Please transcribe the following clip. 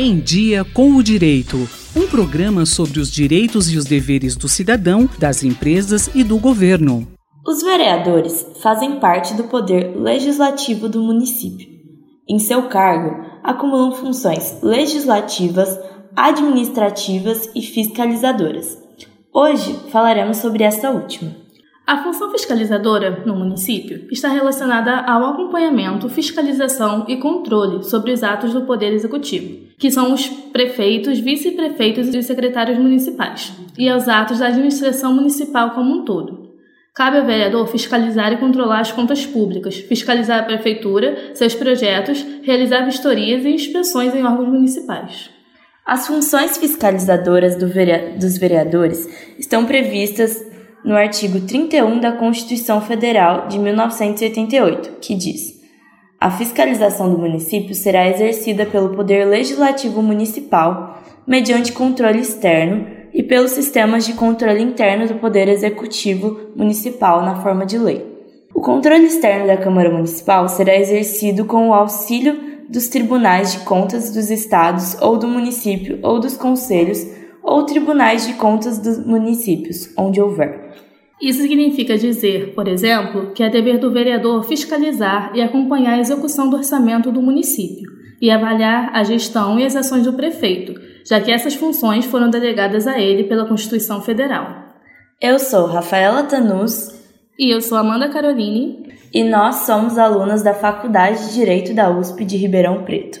Em Dia com o Direito. Um programa sobre os direitos e os deveres do cidadão, das empresas e do governo. Os vereadores fazem parte do poder legislativo do município. Em seu cargo, acumulam funções legislativas, administrativas e fiscalizadoras. Hoje falaremos sobre essa última. A função fiscalizadora no município está relacionada ao acompanhamento, fiscalização e controle sobre os atos do Poder Executivo, que são os prefeitos, vice-prefeitos e os secretários municipais, e aos atos da administração municipal como um todo. Cabe ao vereador fiscalizar e controlar as contas públicas, fiscalizar a prefeitura, seus projetos, realizar vistorias e inspeções em órgãos municipais. As funções fiscalizadoras do dos vereadores estão previstas no artigo 31 da Constituição Federal de 1988, que diz: A fiscalização do município será exercida pelo Poder Legislativo Municipal mediante controle externo e pelos sistemas de controle interno do Poder Executivo Municipal na forma de lei. O controle externo da Câmara Municipal será exercido com o auxílio dos tribunais de contas dos estados ou do município ou dos conselhos ou tribunais de contas dos municípios, onde houver. Isso significa dizer, por exemplo, que é dever do vereador fiscalizar e acompanhar a execução do orçamento do município e avaliar a gestão e as ações do prefeito, já que essas funções foram delegadas a ele pela Constituição Federal. Eu sou Rafaela Tanus. E eu sou Amanda Caroline. E nós somos alunas da Faculdade de Direito da USP de Ribeirão Preto.